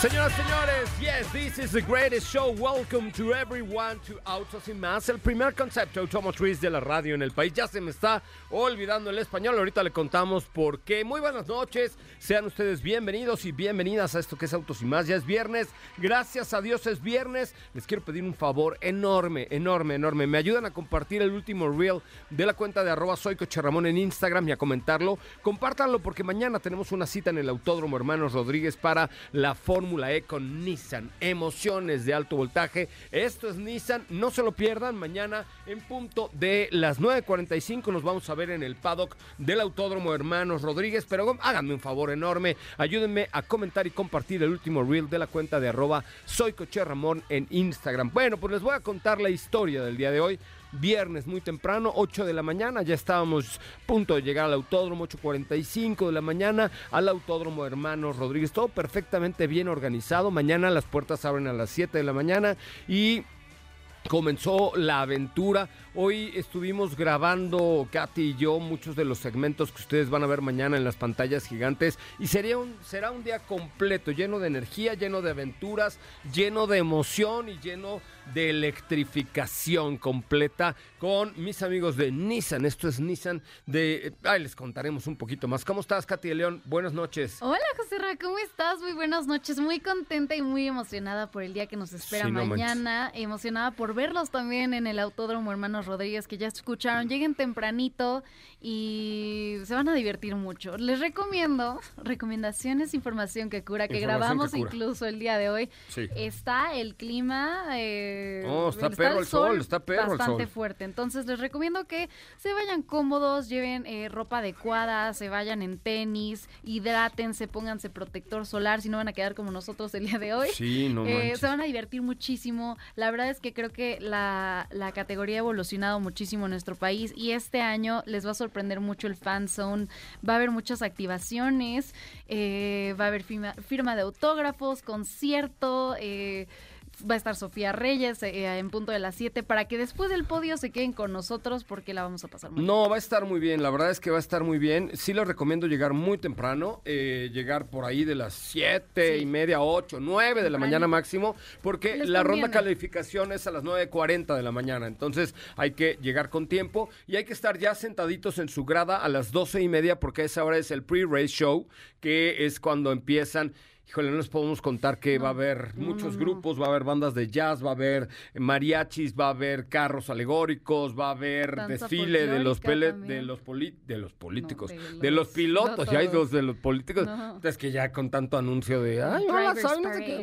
Señoras, señores, yes, this is the greatest show. Welcome to everyone to Autos y Más, el primer concepto automotriz de la radio en el país. Ya se me está olvidando el español, ahorita le contamos por qué. Muy buenas noches, sean ustedes bienvenidos y bienvenidas a esto que es Autos y Más. Ya es viernes, gracias a Dios es viernes. Les quiero pedir un favor enorme, enorme, enorme. Me ayudan a compartir el último reel de la cuenta de arroba soy Ramón en Instagram y a comentarlo. Compártanlo porque mañana tenemos una cita en el Autódromo Hermanos Rodríguez para la Fórmula E con Nissan. Emociones de alto voltaje. Esto es Nissan. No se lo pierdan. Mañana en punto de las 9.45 nos vamos a ver en el paddock del Autódromo Hermanos Rodríguez. Pero háganme un favor enorme. Ayúdenme a comentar y compartir el último reel de la cuenta de arroba soy Coche Ramón en Instagram. Bueno, pues les voy a contar la historia del día de hoy viernes muy temprano, 8 de la mañana, ya estábamos a punto de llegar al autódromo, 8.45 de la mañana, al autódromo Hermanos Rodríguez, todo perfectamente bien organizado, mañana las puertas abren a las 7 de la mañana y comenzó la aventura. Hoy estuvimos grabando, Katy y yo, muchos de los segmentos que ustedes van a ver mañana en las pantallas gigantes. Y sería un, será un día completo, lleno de energía, lleno de aventuras, lleno de emoción y lleno de electrificación completa con mis amigos de Nissan. Esto es Nissan de... Ay, les contaremos un poquito más. ¿Cómo estás, Katy de León? Buenas noches. Hola, José Ra, ¿cómo estás? Muy buenas noches. Muy contenta y muy emocionada por el día que nos espera Sí, no mañana. emocionada por verlos también en el Autódromo Rodríguez, que ya escucharon. Lleguen tempranito y se van a divertir mucho. Les recomiendo recomendaciones, información que cura, que Información grabamos que cura. incluso el día de hoy. Sí. Está el clima. eh, Oh, está perro el sol, está perro el Bastante sol. fuerte. Entonces les recomiendo que se vayan cómodos, lleven eh, ropa adecuada, se vayan en tenis, hidrátense, pónganse protector solar, si no van a quedar como nosotros el día de hoy. Sí, no Eh, se van a divertir muchísimo. La verdad es que creo que la, la categoría ha evolucionado muchísimo nuestro país y este año les va a sorprender mucho el fan zone. Va a haber muchas activaciones, eh, va a haber firma, firma de autógrafos, concierto. eh, Va a estar Sofía Reyes eh, en punto de las 7 para que después del podio se queden con nosotros porque la vamos a pasar muy bien. No, va a estar muy bien, la verdad es que va a estar muy bien. Sí les recomiendo llegar muy temprano, eh, llegar por ahí de las siete Sí. y media, 8, 9 de la mañana máximo, porque Les la ronda conviene. calificación es a las 9.40 de la mañana. Entonces hay que llegar con tiempo y hay que estar ya sentaditos en su grada a las 12 y media, porque a esa hora es el pre-race show, que es cuando empiezan. Híjole, no les podemos contar que va a haber. Muchos grupos, va a haber bandas de jazz, va a haber mariachis, va a haber carros alegóricos, va a haber Danza desfile de los pele- de los poli- de los políticos, de de, los pilotos, ya hay dos de los políticos. Es que ya con tanto anuncio de ay, sé qué,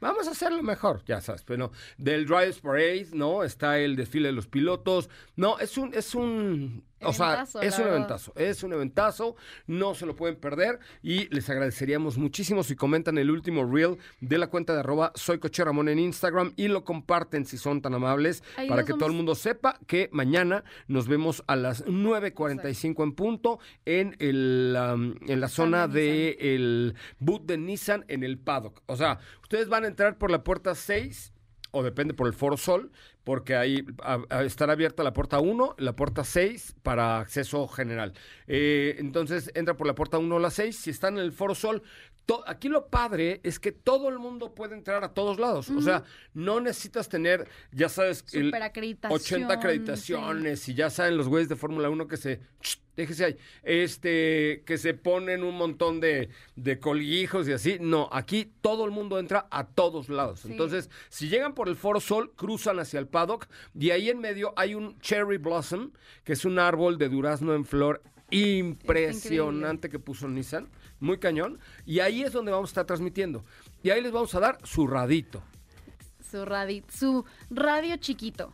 vamos a hacerlo mejor, ya sabes, pero del Drivers Parade, ¿no? Está el desfile de los pilotos. No, es un es un o sea, es un eventazo, es un eventazo, no se lo pueden perder y les agradeceríamos muchísimo si comentan el último reel de la cuenta de arroba soy Coche Ramón en Instagram y lo comparten si son tan amables Ahí para que todo el mundo sepa que mañana nos vemos a las 9.45 en punto en, el, um, en la zona de de boot de Nissan en el paddock. O sea, ustedes van a entrar por la puerta 6 o depende por el Foro Sol, porque ahí a- a- estará abierta la puerta 1, la puerta 6 para acceso general. Eh, entonces entra por la puerta 1 o la 6. Si están en el Foro Sol, to- aquí lo padre es que todo el mundo puede entrar a todos lados. O sea, no necesitas tener, ya sabes, el Superacreditación, 80 acreditaciones y ya saben los güeyes de Fórmula 1 que se... Déjese ahí. Este, que se ponen un montón de, de colijos y así. No, aquí todo el mundo entra a todos lados. Sí. Entonces, si llegan por el Foro Sol, cruzan hacia el paddock y ahí en medio hay un cherry blossom, que es un árbol de durazno en flor impresionante que puso Nissan, muy cañón, y ahí es donde vamos a estar transmitiendo. Y ahí les vamos a dar su radito. Su, radi- su radio chiquito,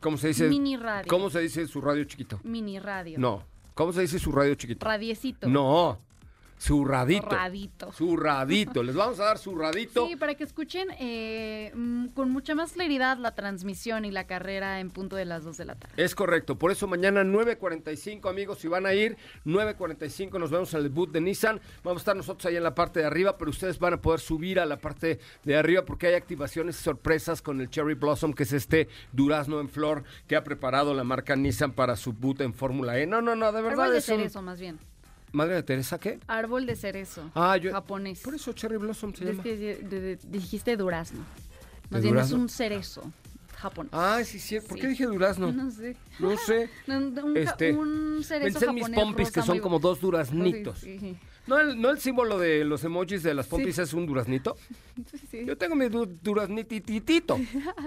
¿Cómo se dice? Mini radio. ¿Cómo se dice su radio chiquito? mini radio. No. ¿Cómo se dice su radio chiquito? Radiecito. No. Su radito. Radito. Su radito. Les vamos a dar su radito. Sí, para que escuchen eh, mm, con mucha más claridad la transmisión y la carrera en punto de las 2 de la tarde. Es correcto, por eso mañana 9.45 amigos, si van a ir, 9.45 nos vemos en el boot de Nissan, vamos a estar nosotros ahí en la parte de arriba, pero ustedes van a poder subir a la parte de arriba porque hay activaciones y sorpresas con el Cherry Blossom, que es este durazno en flor que ha preparado la marca Nissan para su boot en Fórmula E. No, no, no, de verdad Árbol de es un- cerezo, más bien. ¿Madre de Teresa qué? Árbol de cerezo. Ah, yo... Japonés. Por eso Cherry Blossom se llama. de- de- dijiste durazno. Más ¿De bien es durazno? un cerezo japonés. Ah, sí, sí. ¿Por Sí. qué dije durazno? No sé. No sé. Un, Este, un cerezo Pensé en mis pompis que son muy como dos duraznitos. Sí, sí, ¿No el, ¿No el símbolo de los emojis de las pompis es un duraznito? Yo tengo mi du duraznititito.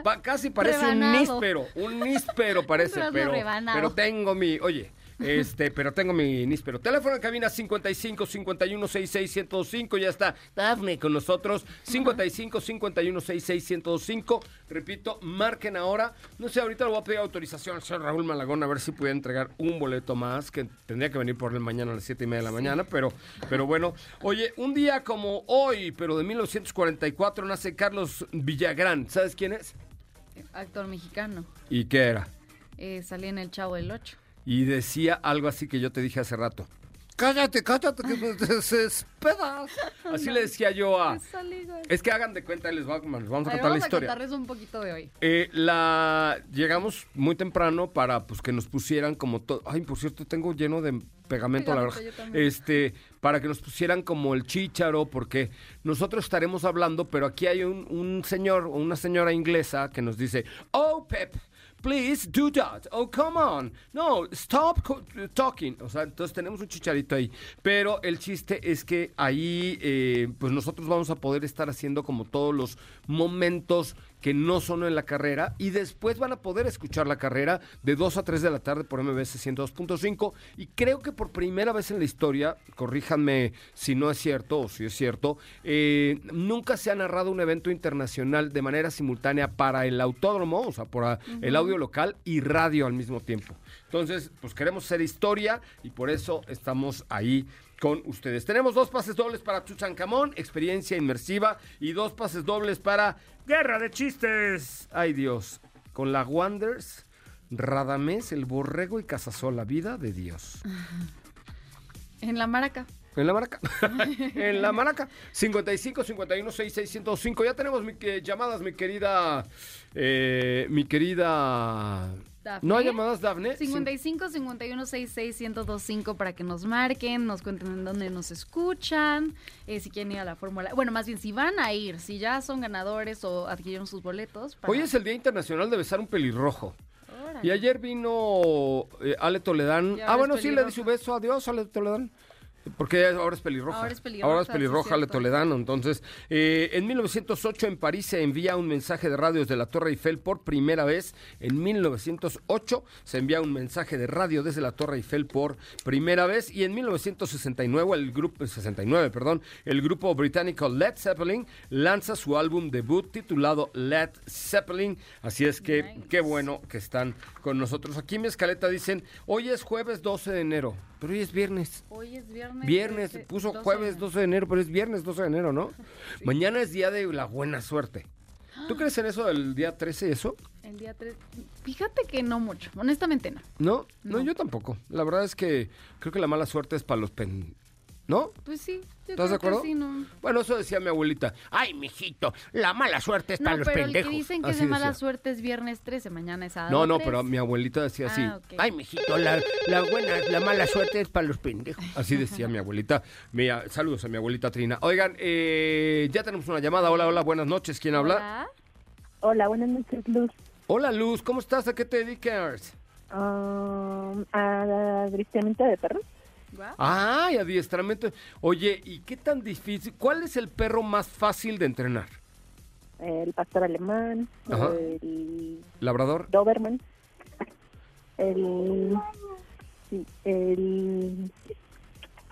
Pa- casi parece Rebanado. un níspero. Un níspero parece, pero, rebanado. pero tengo mi. Oye. Este, pero tengo mi níspero. Teléfono en cabina 55 51 66 105. Ya está Dafne con nosotros. 55 51 66 105. Repito, marquen ahora. No sé, ahorita le voy a pedir autorización al señor Raúl Malagón a ver si puede entregar un boleto más, que tendría que venir por él mañana a las 7 y media de la mañana, pero, pero bueno. Oye, un día como hoy, pero de 1944, nace Carlos Villagrán. ¿Sabes quién es? Actor mexicano. ¿Y qué era? Eh, salí en El Chavo del 8. Y decía algo así que yo te dije hace rato. Cállate, cállate, que me desesperas. Así le decía yo a... Es que hagan de cuenta, les va- les vamos a contar la vamos a historia. contarles un poquito de hoy. Eh, la llegamos muy temprano para pues que nos pusieran como todo. Ay, por cierto, tengo lleno de pegamento, la Pegamento, verdad. yo también. Este, para que nos pusieran como el chícharo, porque nosotros estaremos hablando, pero aquí hay un, un señor o una señora inglesa que nos dice, oh Pep. Please do that. Oh, come on. No, stop talking. O sea, entonces tenemos un chicharito ahí. Pero el chiste es que ahí, eh, pues nosotros vamos a poder estar haciendo como todos los momentos que no son en la carrera y después van a poder escuchar la carrera de 2 a 3 de la tarde por MBS 102.5 y creo que por primera vez en la historia, corríjanme si no es cierto o si es cierto, eh, nunca se ha narrado un evento internacional de manera simultánea para el autódromo, o sea, por el audio local y radio al mismo tiempo. Entonces, pues queremos hacer historia y por eso estamos ahí con ustedes. Tenemos dos pases dobles para Tutankamón, experiencia inmersiva, y dos pases dobles para Guerra de Chistes. Ay Dios, con la Wonders, Radamés, el Borrego y Casasola, vida de Dios. En la maraca. En la maraca. en la maraca. 55 51 66 105. Ya tenemos mi- que- llamadas, mi querida. eh, mi querida. Dafne. ¿No hay llamadas, Dafne? 55 51 66 1025 para que nos marquen, nos cuenten en dónde nos escuchan, eh, si quieren ir a la Fórmula. Bueno, más bien si van a ir, si ya son ganadores o adquirieron sus boletos. para- Hoy es el Día Internacional de Besar un Pelirrojo. Órale. Y ayer vino eh, Ale Toledán. Ah, bueno, sí, le di su beso. Adiós, Ale Toledán. Porque ahora es pelirroja. Ahora es pelirroja, Ahora es pelirroja cierto. Toledano. Entonces, eh, en 1908 en París se envía un mensaje de radio desde la Torre Eiffel por primera vez. En 1908 se envía un mensaje de radio desde la Torre Eiffel por primera vez. Y en 1969 el grupo, 69, perdón, el grupo británico Led Zeppelin lanza su álbum debut titulado Led Zeppelin. Así es que Nice. qué bueno que están con nosotros. Aquí en mi escaleta dicen, hoy es jueves 12 de enero, pero hoy es viernes. Hoy es viernes. Viernes, trece- puso 12. jueves 12 de enero, pero es viernes 12 de enero, ¿no? Mañana es día de la buena suerte. ¿Tú crees en eso del día 13 y eso? El día 3. Fíjate que no mucho, honestamente no. ¿No? no, No. yo tampoco. La verdad es que creo que la mala suerte es para los pen... ¿No? Pues sí. yo ¿Estás de que acuerdo? sí, no. Bueno, eso decía mi abuelita. Ay, mijito, la mala suerte está No, en los pero el pendejos. que dicen que es de mala decía. suerte es viernes 13, mañana es sábado No, no, 13. pero mi abuelita decía así. Ah. Ay, mijito, la, la buena, la mala suerte es para los pendejos. Así decía mi abuelita. Mira, saludos a mi abuelita Trina. Oigan, eh, ya tenemos una llamada. Hola, hola, buenas noches. ¿Quién habla? Hola. Hola, buenas noches, Luz. Hola, Luz. ¿Cómo estás? ¿A qué te dedicas? Um, a adiestramiento de perros. Guau. Ay, adiestramiento. Oye, ¿y qué tan difícil? ¿Cuál es el perro más fácil de entrenar? El pastor alemán, Ajá. el ¿Labrador? Doberman, el... sí, el,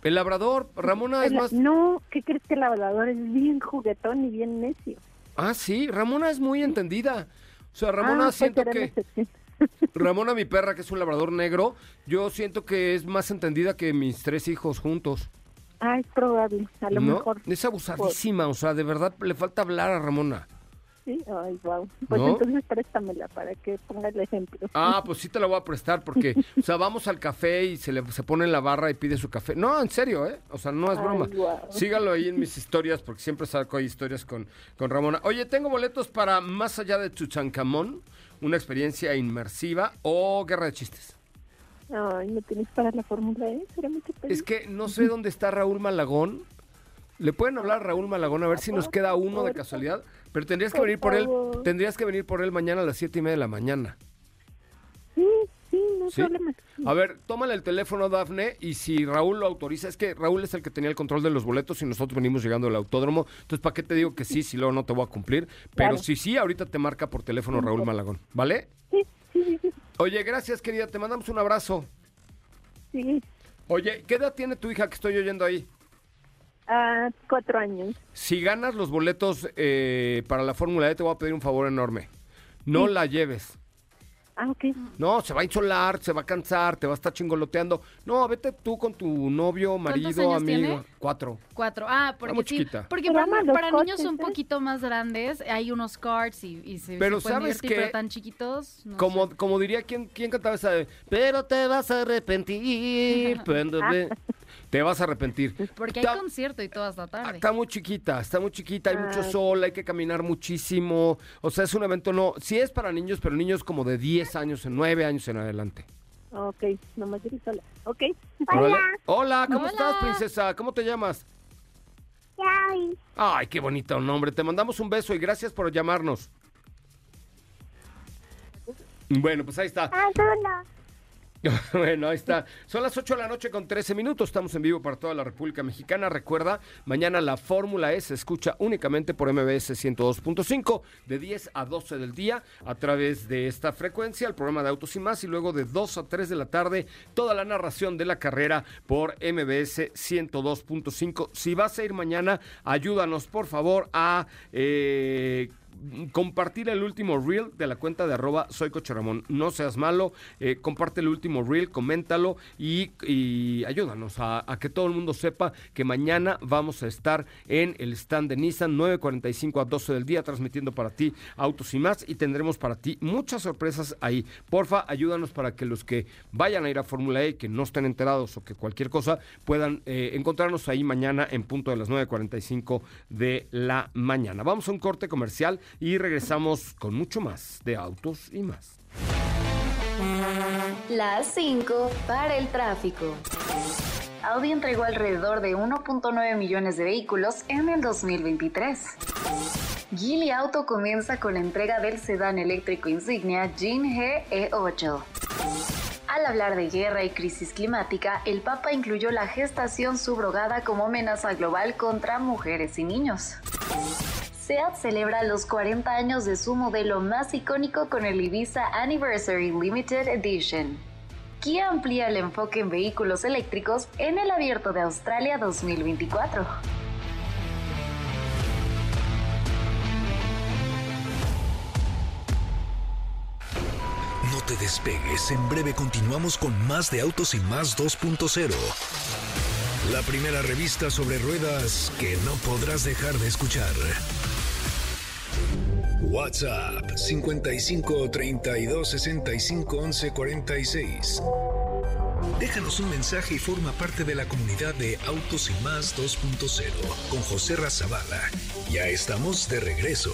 El labrador, Ramona es el- más... No, ¿qué crees que el labrador es bien juguetón y bien necio? Ah, sí, Ramona es muy entendida. O sea, Ramona Ah, siento que... excepción. Ramona, mi perra, que es un labrador negro, yo siento que es más entendida que mis tres hijos juntos. Ah, es probable, a lo ¿no? mejor. Es abusadísima, o sea, de verdad le falta hablar a Ramona. Sí, ay, wow. Pues ¿No? entonces préstamela para que ponga el ejemplo. Ah, pues sí te la voy a prestar porque, o sea, vamos al café y se le se pone en la barra y pide su café. No, en serio, ¿eh? O sea, no es Ay, broma. Sígalo ahí en mis historias porque siempre saco ahí historias con, con Ramona. Oye, tengo boletos para Más allá de Tuchancamón, una experiencia inmersiva o Guerra de Chistes. Ay, ¿no tienes para la Fórmula E? Será mucho. Es que no sé dónde está Raúl Malagón. ¿Le pueden hablar a Raúl Malagón a ver si nos queda uno de casualidad? Pero tendrías que venir por él, tendrías que venir por él mañana a las siete y media de la mañana. No hay ¿Sí? problema. A ver, tómale el teléfono, Dafne, y si Raúl lo autoriza, es que Raúl es el que tenía el control de los boletos y nosotros venimos llegando al autódromo. Entonces, ¿para qué te digo que sí si luego no te voy a cumplir? Pero si sí, ahorita te marca por teléfono Raúl Malagón, ¿vale? Sí, sí, sí, sí. Oye, gracias, querida, te mandamos un abrazo. sí. Oye, ¿qué edad tiene tu hija que estoy oyendo ahí? Ah, cuatro años. Si ganas los boletos eh, para la Fórmula E, te voy a pedir un favor enorme. No la lleves. Ah, ok. No, se va a insolar, se va a cansar, te va a estar chingoloteando. No, vete tú con tu novio, marido, años amigo. tiene? Cuatro. Cuatro. Ah, porque sí. chiquita. Porque Pero para, ama los para niños coches, un ¿eh? poquito más grandes hay unos karts y, y se, Pero se pueden ¿sabes divertir, qué? pero tan chiquitos. no Como, sé. como diría, ¿quién, ¿quién cantaba esa de, Pero te vas a arrepentir. cuando ve-". Te vas a arrepentir. Porque hay Está- concierto y todo hasta tarde. Está muy chiquita, está muy chiquita, hay mucho Ah. sol, hay que caminar muchísimo. O sea, es un evento, no, sí es para niños, pero niños como de 10 años, 9 años en adelante. Ok, nomás yo sola. Ok. Órale. Hola, ¿cómo Hola. estás, princesa? ¿Cómo te llamas? Ay, qué bonito nombre. Te mandamos un beso y gracias por llamarnos. Bueno, pues ahí está. Bueno, ahí está. Son las 8 de la noche con 13 minutos. Estamos en vivo para toda la República Mexicana. Recuerda, mañana la Fórmula E se escucha únicamente por MBS 102.5 de 10 a 12 del día a través de esta frecuencia, el programa de Autos y más. Y luego de 2 a 3 de la tarde, toda la narración de la carrera por MBS 102.5. Si vas a ir mañana, ayúdanos por favor a... eh, compartir el último reel de la cuenta de arroba soy Ramón. No seas malo, eh, comparte el último reel, coméntalo y, ayúdanos a, a que todo el mundo sepa que mañana vamos a estar en el stand de Nissan 9.45 a 12 del día transmitiendo para ti autos y más y tendremos para ti muchas sorpresas ahí. Porfa, ayúdanos para que los que vayan a ir a Fórmula E, que no estén enterados o que cualquier cosa, puedan eh, encontrarnos ahí mañana en punto de las 9.45 de la mañana. Vamos a un corte comercial y regresamos con mucho más de autos y más. Las 5 para el tráfico. Audi entregó alrededor de 1.9 millones de vehículos en el 2023. Geely Auto comienza con la entrega del sedán eléctrico insignia Jean G E8. Al hablar de guerra y crisis climática, el Papa incluyó la gestación subrogada como amenaza global contra mujeres y niños. SEAT celebra los 40 años de su modelo más icónico con el Ibiza Anniversary Limited Edition. Kia amplía el enfoque en vehículos eléctricos en el Abierto de Australia 2024. No te despegues, en breve continuamos con más de Autos y más 2.0. La primera revista sobre ruedas que no podrás dejar de escuchar. WhatsApp 55 32 65 11 46. Déjanos un mensaje y forma parte de la comunidad de Autos y Más 2.0 con José Razabala. Ya estamos de regreso.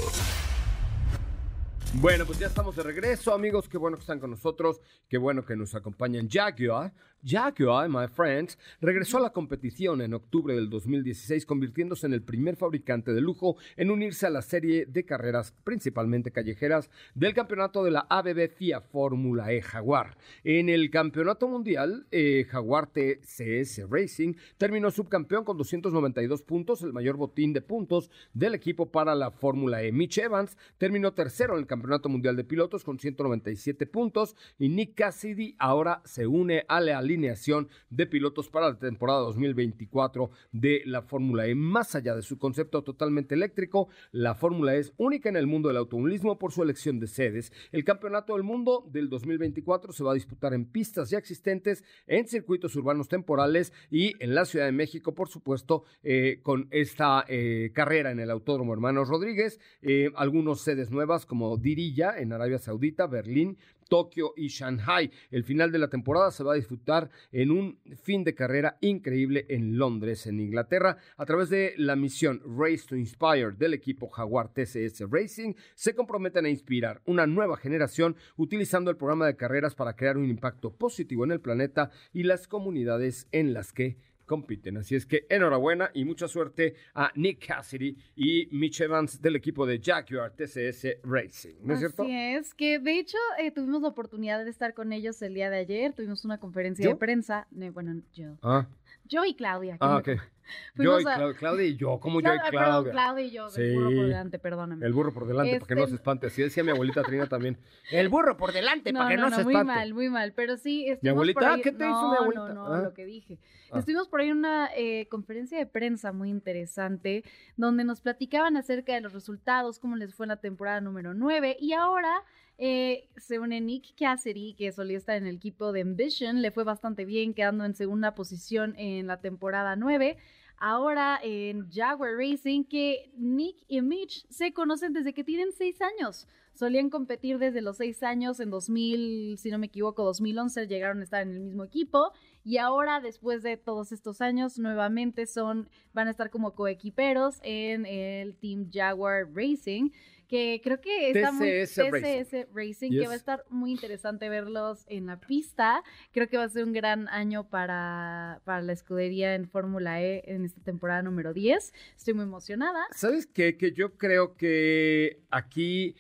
Bueno, pues ya estamos de regreso, amigos. Qué bueno que están con nosotros. Qué bueno que nos acompañan. Jaguar, Jaguar, my friends, regresó a la competición en octubre del 2016, convirtiéndose en el primer fabricante de lujo en unirse a la serie de carreras, principalmente callejeras, del campeonato de la ABB FIA Fórmula E Jaguar. En el campeonato mundial, eh, Jaguar TCS Racing terminó subcampeón con 292 puntos, el mayor botín de puntos del equipo para la Fórmula E. Mitch Evans terminó tercero en el Campeonato Mundial de Pilotos con 197 puntos y Nick Cassidy ahora se une a la alineación de pilotos para la temporada 2024 de la Fórmula E. Más allá de su concepto totalmente eléctrico, la Fórmula E es única en el mundo del automovilismo por su elección de sedes. El Campeonato del Mundo del 2024 se va a disputar en pistas ya existentes, en circuitos urbanos temporales y en la Ciudad de México, por supuesto, eh, con esta eh, carrera en el Autódromo Hermanos Rodríguez, eh, algunos sedes nuevas como Diriyah en Arabia Saudita, Berlín, Tokio y Shanghai. El final de la temporada se va a disfrutar en un fin de carrera increíble en Londres, en Inglaterra, a través de la misión Race to Inspire del equipo Jaguar TCS Racing. Se comprometen a inspirar una nueva generación utilizando el programa de carreras para crear un impacto positivo en el planeta y las comunidades en las que compiten. Así es que enhorabuena y mucha suerte a Nick Cassidy y Mitch Evans del equipo de Jaguar TCS Racing. ¿No es cierto? Así es, que de hecho eh, tuvimos la oportunidad de estar con ellos el día de ayer, tuvimos una conferencia ¿Yo? de prensa, bueno, yo, Ah, yo y Claudia. ah ok. Yo y a- Clau- Claudia y yo, como yo y Claudia, perdón, Claudia. Claudia y yo, Sí. del burro por delante, perdóname. El burro por delante, para que no Este- se espante. Así decía mi abuelita Trina también. El burro por delante, No, para que no, se muy espante. mal, muy mal, pero sí. ¿Mi abuelita? por ahí- ¿Qué te hizo no, mi abuelita? No, no, Ah. lo que dije. Ah. Estuvimos por ahí en una eh, conferencia de prensa muy interesante donde nos platicaban acerca de los resultados, cómo les fue en la temporada número 9 y ahora eh, se une Nick Cassidy, que solía estar en el equipo de Ambition, le fue bastante bien, quedando en segunda posición en la temporada 9. Ahora en Jaguar Racing, que Nick y Mitch se conocen desde que tienen seis años. Solían competir desde los seis años, en 2000, si no me equivoco, 2011 llegaron a estar en el mismo equipo y ahora después de todos estos años nuevamente son van a estar como coequiperos en el Team Jaguar Racing que creo que está muy TCS Racing. TCS Racing que va a estar muy interesante verlos en la pista. Creo que va a ser un gran año para, para la escudería en Fórmula E en esta temporada número 10. Estoy muy emocionada. ¿Sabes qué? Que yo creo que aquí,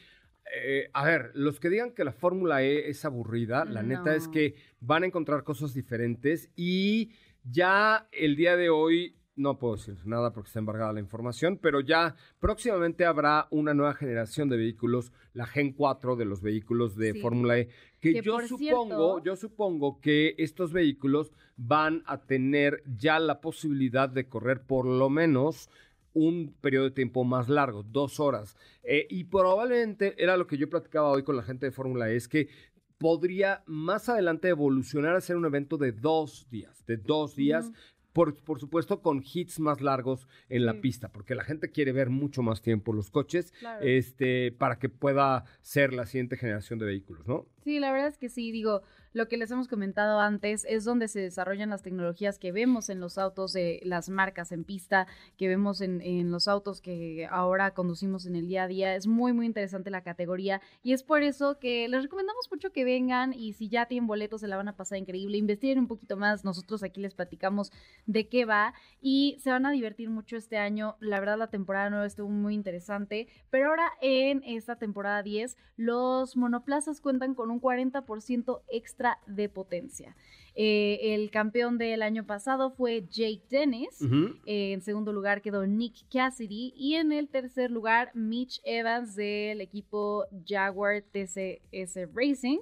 eh, a ver, los que digan que la Fórmula E es aburrida, la neta es que van a encontrar cosas diferentes y ya el día de hoy, no puedo decir nada porque está embargada la información, pero ya próximamente habrá una nueva generación de vehículos, la Gen 4 de los vehículos de Sí. Fórmula E, que, Que yo supongo, cierto- yo supongo que estos vehículos van a tener ya la posibilidad de correr por lo menos un periodo de tiempo más largo, dos horas. Eh, y probablemente era lo que yo platicaba hoy con la gente de Fórmula E, es que podría más adelante evolucionar a ser un evento de dos días, de dos días. Por, por supuesto, con hits más largos en la Sí. pista, porque la gente quiere ver mucho más tiempo los coches Claro. este, para que pueda ser la siguiente generación de vehículos, ¿no? Sí, la verdad es que sí, digo, lo que les hemos comentado antes es donde se desarrollan las tecnologías que vemos en los autos de las marcas en pista, que vemos en, en los autos que ahora conducimos en el día a día. Es muy, muy interesante la categoría y es por eso que les recomendamos mucho que vengan y si ya tienen boletos se la van a pasar increíble, investiguen un poquito más, nosotros aquí les platicamos de qué va y se van a divertir mucho este año. La verdad la temporada 9 estuvo muy interesante, pero ahora en esta temporada 10 los monoplazas cuentan con un 40% extra de potencia. Eh, el campeón del año pasado fue Jake Dennis. Eh, en segundo lugar quedó Nick Cassidy y en el tercer lugar Mitch Evans del equipo Jaguar TCS Racing.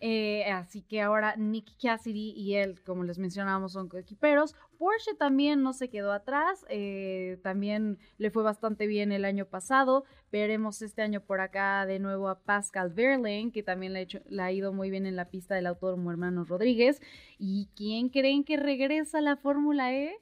Eh, así que ahora Nick Cassidy y él, como les mencionábamos, son coequiperos. Porsche también no se quedó atrás, eh, también le fue bastante bien el año pasado. Veremos este año por acá de nuevo a Pascal Verlaine, que también le ha, hecho- le ha ido muy bien en la pista del Autódromo Hermanos Rodríguez. ¿Y quién creen que regresa a la Fórmula E?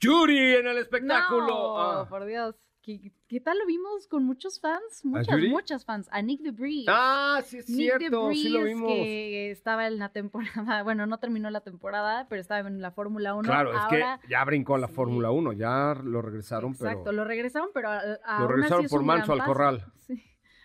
Yuri en el espectáculo. No, Ah. por Dios. ¿Qué, qué tal lo vimos con muchos fans? Muchas, muchas fans. A Nick DeBris. Ah, sí es Nick cierto, sí lo DeBris, vimos. que estaba en la temporada, bueno, no terminó la temporada, pero estaba en la Fórmula 1. Claro, es que ya brincó a la sí. Fórmula 1, ya lo regresaron, Exacto, pero lo regresaron, pero a- lo aún así regresaron es por manso al corral. Sí.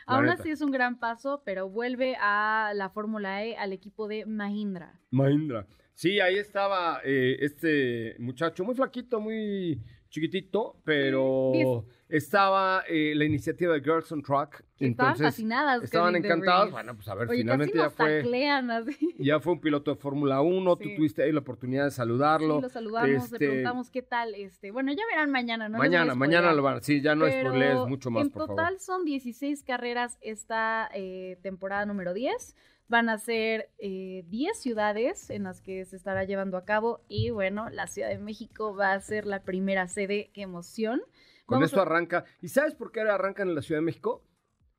Aún neta. así es un gran paso, pero vuelve a la Fórmula E, al equipo de Mahindra. Mahindra. Sí, ahí estaba eh, este muchacho, muy flaquito, muy chiquitito, pero Sí, estaba eh, la iniciativa de Girls on Track. Estaban entonces, fascinadas. Estaban. DeVries. Bueno, pues a ver, Oye, finalmente ya fue, así. ya fue un piloto de Fórmula 1. Tú Sí. tuviste ahí la oportunidad de saludarlo. Sí, lo saludamos, le Este, preguntamos qué tal. Este, bueno, ya verán mañana, ¿no? mañana, mañana lo van. Sí, ya no spoilees mucho más, en por total favor. son 16 carreras esta eh, temporada número 10. Van a ser eh, 10 ciudades en las que se estará llevando a cabo. Y bueno, la Ciudad de México va a ser la primera sede. ¡Qué emoción! Con Vamos esto a- arranca. ¿Y sabes por qué arrancan en la Ciudad de México?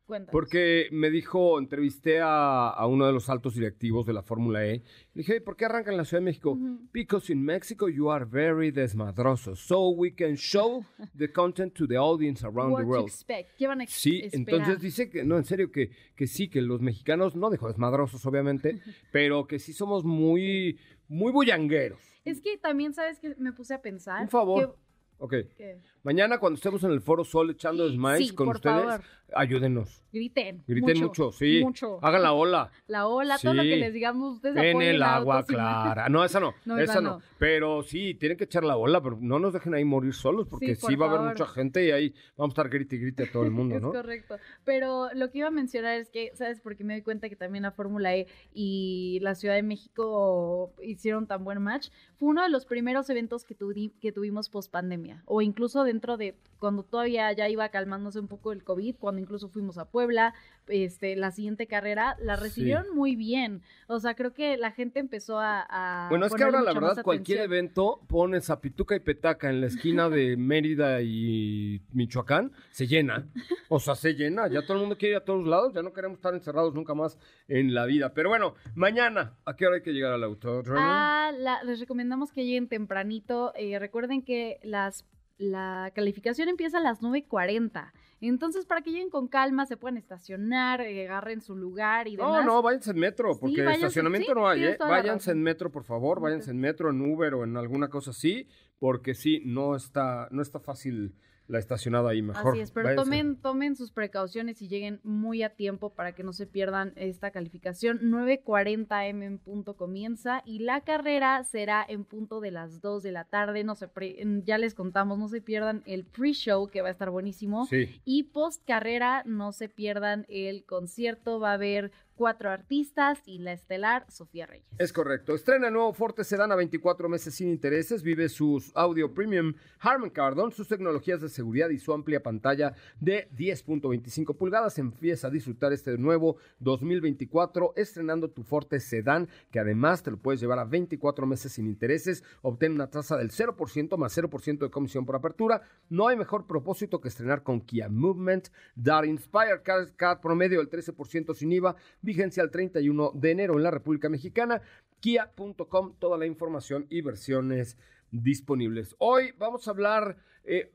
Cuéntanos. Porque me dijo, entrevisté a, a uno de los altos directivos de la Fórmula E. Le dije, "Oye, ¿por qué arrancan en la Ciudad de México? Ujú. Because in Mexico you are very desmadroso. So we can show the content to the audience around What the to world. expect. ¿Qué van a Sí, esperar? entonces dice que, no, en serio, que, que sí, que los mexicanos, no dijo desmadrosos, obviamente, pero que sí somos muy, muy bullangueros. Es que también, ¿sabes que Me puse a pensar. Un favor. Ok, Que, que mañana cuando estemos en el Foro Sol echando smiles Sí, con por ustedes, favor. ayúdenos. griten. Griten mucho, sí. Mucho. Hagan la ola. La ola, todo lo que les digamos, ustedes En el agua clara. No, esa no. No, esa no. no. Pero sí, tienen que echar la bola, pero no nos dejen ahí morir solos, porque Sí, va a haber mucha gente y ahí vamos a estar grite y grite a todo el mundo, Es ¿no? correcto. Pero lo que iba a mencionar es que, ¿sabes? Porque me doy cuenta que también la Fórmula E y la Ciudad de México hicieron tan buen match. Fue uno de los primeros eventos que, tuvi- que tuvimos post pandemia. O incluso dentro de cuando todavía ya iba calmándose un poco el COVID, cuando incluso fuimos a Puebla, este, la siguiente carrera, la recibieron muy bien. O sea, creo que la gente empezó a. a Bueno, es que ahora la verdad cualquier evento pones a Pituca y Petaca en la esquina de Mérida y Michoacán, se llena. O sea, se llena. Ya todo el mundo quiere ir a todos lados, ya no queremos estar encerrados nunca más en la vida. Pero bueno, mañana, ¿a qué hora hay que llegar al autódromo? Ah, la- les recomendamos que lleguen tempranito. Eh, recuerden que las, la calificación empieza a las 9.40. Entonces, para que lleguen con calma, se puedan estacionar, eh, agarren su lugar y No, demás. no, váyanse en metro, Sí, porque váyanse- estacionamiento sí, no hay, ¿eh? Váyanse en metro, por favor, váyanse en metro, en Uber o en alguna cosa así, porque sí, no está, no está fácil la estacionada ahí, mejor. Así es, pero váyanse. tomen, tomen sus precauciones y lleguen muy a tiempo para que no se pierdan esta calificación. 9.40 m en punto comienza y la carrera será en punto de las 2 de la tarde. No se pre- ya les contamos, no se pierdan el pre-show que va a estar buenísimo. Sí. Y post carrera, no se pierdan el concierto. Va a haber cuatro artistas y la estelar Sofía Reyes. Es correcto. Estrena el nuevo Forte Sedan a 24 meses sin intereses. Vive sus audio premium Harman Kardon, sus tecnologías de seguridad y su amplia pantalla de 10.25 pulgadas. Empieza a disfrutar este nuevo 2024 estrenando tu Forte Sedan, que además te lo puedes llevar a 24 meses sin intereses. Obtén una tasa del 0% más 0% de comisión por apertura. No hay mejor propósito que estrenar con Kia Movement. That Inspire Car, Car promedio del 13% sin IVA. Vigencia al 31 de enero en la República Mexicana. Kia.com, toda la información y versiones disponibles. Hoy vamos a hablar, eh,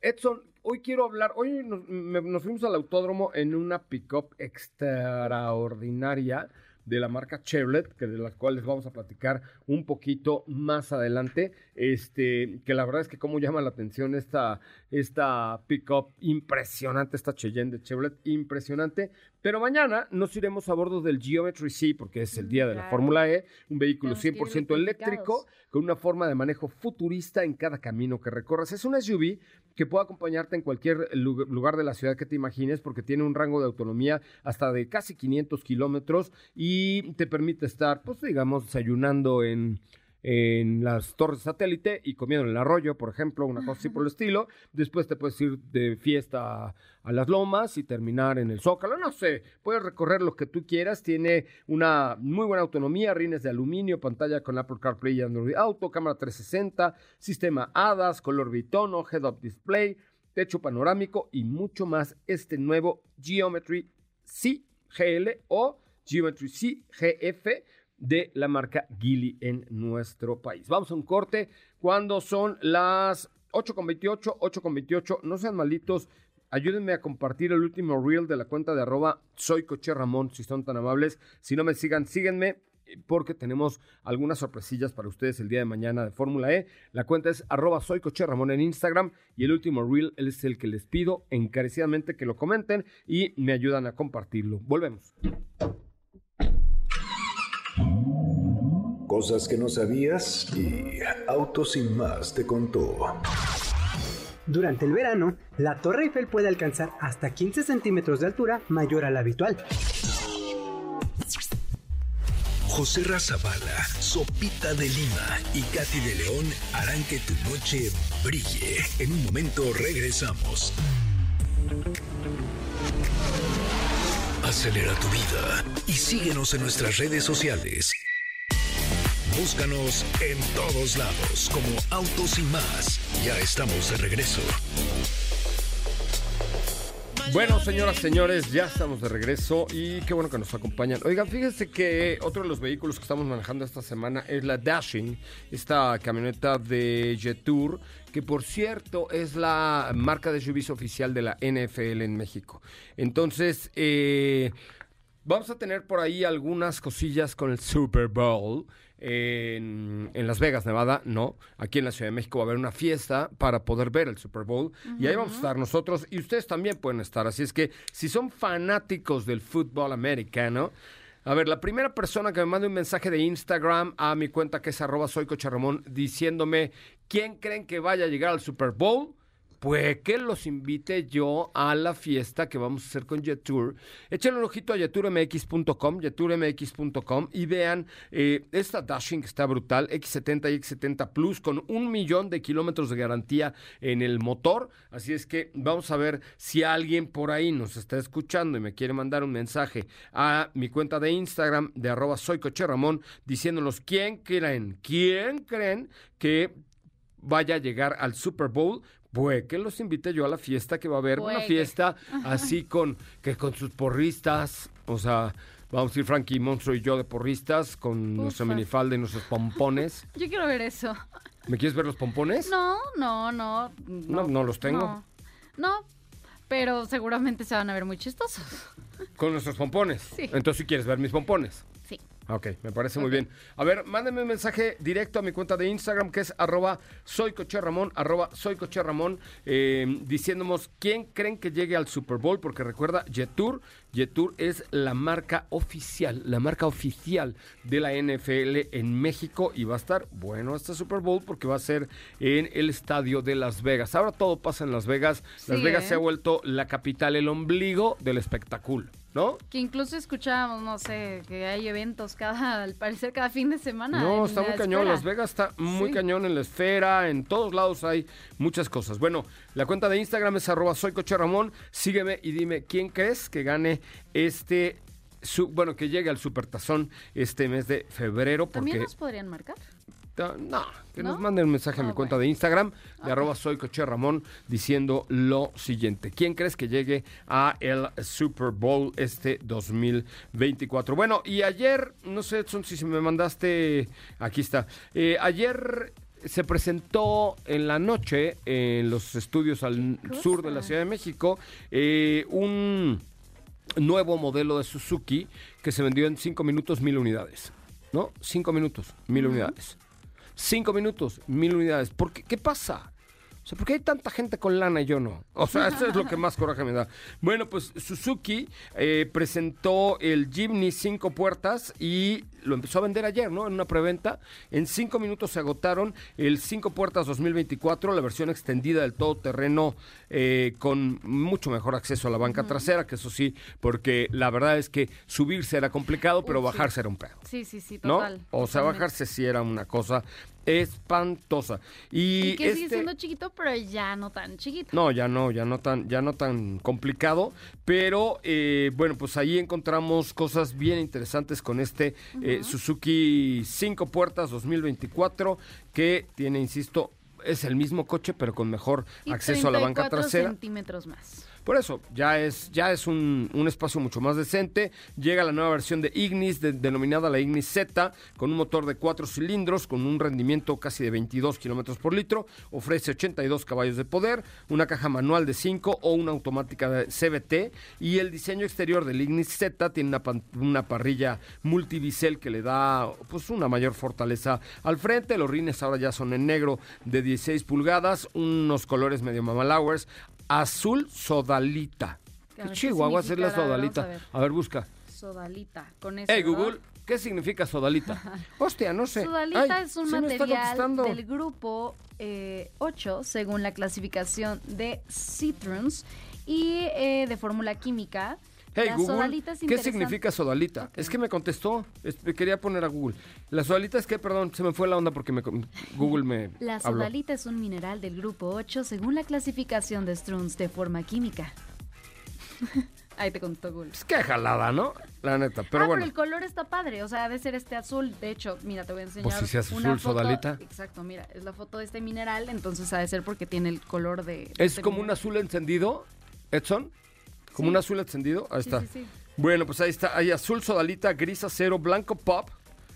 Edson, hoy quiero hablar, hoy nos, nos fuimos al autódromo en una pickup extraordinaria de la marca Chevrolet, que de las cuales vamos a platicar un poquito más adelante. Este, que la verdad es que cómo llama la atención esta, esta pickup impresionante, esta Cheyenne de Chevrolet, impresionante. Pero mañana nos iremos a bordo del Geometry C, porque es el día de la. Fórmula E, un vehículo Tenemos que ir 100% eléctrico, con una forma de manejo futurista en cada camino que recorras. Es un SUV que puede acompañarte en cualquier lu- lugar de la ciudad que te imagines, porque tiene un rango de autonomía hasta de casi 500 kilómetros y te permite estar, pues digamos, desayunando en en las torres satélite y comiendo en el arroyo, por ejemplo, una cosa así por el estilo. Después te puedes ir de fiesta a, las lomas y terminar en el Zócalo, no sé, puedes recorrer lo que tú quieras. Tiene una muy buena autonomía, rines de aluminio, pantalla con Apple CarPlay y Android Auto, cámara 360, sistema HADAS, color bitono, head-up display, techo panorámico y mucho más. Este nuevo Geometry C GL o Geometry C GF de la marca Gili en nuestro país. Vamos a un corte cuando son las 8 con 28, 8 con 28. No sean malitos. Ayúdenme a compartir el último reel de la cuenta de arroba soy Coche Ramón, si son tan amables. Si no me sigan, síguenme porque tenemos algunas sorpresillas para ustedes el día de mañana de Fórmula E. La cuenta es arroba soy Coche Ramón en Instagram y el último reel es el que les pido encarecidamente que lo comenten y me ayudan a compartirlo. Volvemos. Cosas que no sabías y Autos sin más te contó. Durante el verano, la Torre Eiffel puede alcanzar hasta 15 centímetros de altura mayor a la habitual. José Razabala, Sopita de Lima y Katy de León harán que tu noche brille. En un momento regresamos. Acelera tu vida y síguenos en nuestras redes sociales. Búscanos en todos lados como Autos y más. Ya estamos de regreso. Bueno, señoras, señores, ya estamos de regreso y qué bueno que nos acompañan. Oigan, fíjense que otro de los vehículos que estamos manejando esta semana es la Dashing, esta camioneta de Jetour, que por cierto es la marca de SUVs oficial de la NFL en México. Entonces, eh, vamos a tener por ahí algunas cosillas con el Super Bowl en, en, Las Vegas, Nevada, no. Aquí en la Ciudad de México va a haber una fiesta para poder ver el Super Bowl. Y ahí vamos a estar nosotros y ustedes también pueden estar. Así es que si son fanáticos del fútbol americano, a ver, la primera persona que me mande un mensaje de Instagram a mi cuenta que es arroba soy Ramón diciéndome quién creen que vaya a llegar al Super Bowl pues que los invite yo a la fiesta que vamos a hacer con Jetour. Échenle un ojito a jeturmx.com, jeturmx.com y vean eh, esta Dashing que está brutal, X70 y X70 Plus con un millón de kilómetros de garantía en el motor. Así es que vamos a ver si alguien por ahí nos está escuchando y me quiere mandar un mensaje a mi cuenta de Instagram de arroba soy Ramón diciéndonos quién creen, quién creen que vaya a llegar al Super Bowl pues que los invite yo a la fiesta que va a haber, una fiesta así con que con sus porristas, o sea, vamos a ir Frankie Monstruo y yo de porristas con nuestra minifalda y nuestros pompones. Yo quiero ver eso. ¿Me quieres ver los pompones? No, no, no. No, no, los tengo. No, no, pero seguramente se van a ver muy chistosos. ¿Con nuestros pompones? Sí. Entonces, si quieres ver mis pompones. Ok, me parece muy bien. A ver, mándenme un mensaje directo a mi cuenta de Instagram que es arroba soycocherramón, arroba soycocherramón, eh, diciéndonos quién creen que llegue al Super Bowl, porque recuerda, Jetour, Jetour es la marca oficial, la marca oficial de la NFL en México y va a estar bueno este Super Bowl porque va a ser en el estadio de Las Vegas. Ahora todo pasa en Las Vegas. Las Vegas se ha ¿eh? vuelto la capital, el ombligo del espectáculo. ¿No? Que incluso escuchábamos, no sé, que hay eventos cada, al parecer cada fin de semana. No, está muy cañón. Las Vegas está muy cañón en la esfera, en todos lados hay muchas cosas. Bueno, la cuenta de Instagram es arroba soy Coche Ramón. Sígueme y dime quién crees que gane este, bueno, que llegue al Supertazón este mes de febrero. Porque... ¿También nos podrían marcar? No, que nos manden un mensaje a mi ah, cuenta de Instagram, de arroba soy Coche Ramón, diciendo lo siguiente. ¿Quién crees que llegue a el Super Bowl este 2024? Bueno, y ayer, no sé, Edson, si me mandaste, aquí está. Eh, ayer se presentó en la noche en los estudios al sur de la Ciudad de México eh, un nuevo modelo de Suzuki que se vendió en cinco minutos mil unidades. ¿No? Cinco minutos, mil unidades. Cinco minutos, mil unidades. ¿Por qué? ¿Qué pasa? O sea, ¿por qué hay tanta gente con lana y yo no? O sea, eso es lo que más coraje me da. Bueno, pues Suzuki eh, presentó el Jimny cinco puertas y lo empezó a vender ayer, ¿no? En una preventa. En cinco minutos se agotaron el cinco puertas 2024, la versión extendida del todoterreno eh, con mucho mejor acceso a la banca trasera, que eso sí, porque la verdad es que subirse era complicado, pero bajarse era un pedo. Sí, sí, sí, total. ¿no? O sea, bajarse sí era una cosa espantosa. Y, que sigue este siendo chiquito, pero ya no tan chiquito. No, ya no, ya no tan, ya no tan complicado. Pero eh, bueno, pues ahí encontramos cosas bien interesantes con este eh, Suzuki 5 puertas 2024 que tiene, insisto, es el mismo coche, pero con mejor acceso a la banca trasera. centímetros más. Por eso, ya es, ya es un, un espacio mucho más decente. Llega la nueva versión de Ignis, de- denominada la Ignis Z, con un motor de cuatro cilindros, con un rendimiento casi de 22 kilómetros por litro. Ofrece 82 caballos de poder, una caja manual de 5 o una automática de CBT. Y el diseño exterior del Ignis Z tiene una, una parrilla multivisel que le da pues, una mayor fortaleza al frente. Los rines ahora ya son en negro de 16 pulgadas, unos colores medio mamalowers, azul sodalita. ¿Qué ¿qué chihuahua es la sodalita? A ver. A ver, busca. Sodalita, con eso. Hey Google, ¿qué significa sodalita? Hostia, no sé. Sodalita Ay, es un material del grupo eh, 8, según la clasificación de Citrons y eh, de fórmula química. Hey Google, ¿qué significa sodalita? Es que me contestó, es- quería poner a Google. La sodalita es que, perdón, se me fue la onda porque me, Google me La habló. sodalita es un mineral del grupo 8 según la clasificación de Strunz de forma química. Ahí te contó Google. Es que jalada, ¿no? La neta, pero ah, bueno. pero el color está padre, o sea, ha de ser este azul. De hecho, mira, te voy a enseñar Pues si se hace una azul, foto. sodalita. Exacto, mira, es la foto de este mineral, entonces ha de ser porque tiene el color de... de Es este como un azul encendido, Edson. Como Sí. un azul encendido. Ahí Sí, está. sí, sí. Bueno, pues ahí está. Hay azul sodalita, gris acero, blanco pop.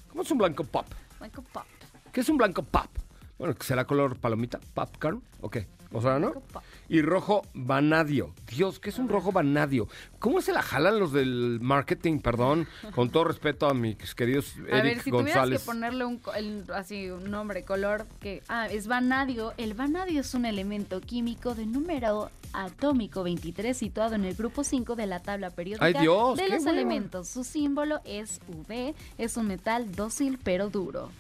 ¿Cómo es un blanco pop? A pop. ¿Qué es un blanco pop? Bueno, será color palomita, popcorn, ¿o qué? O sea, ¿no? Y rojo vanadio. Dios, ¿qué es un rojo vanadio? ¿Cómo se la jalan los del marketing? Perdón, con todo respeto a mis queridos Eric A ver, si tuvieras González. que ponerle un, el- así un nombre, color, que ah, es vanadio. El vanadio es un elemento químico de número atómico 23 situado en el grupo 5 de la tabla periódica ¡Ay, Dios! de los elementos. Su símbolo es V, es un metal dócil pero duro.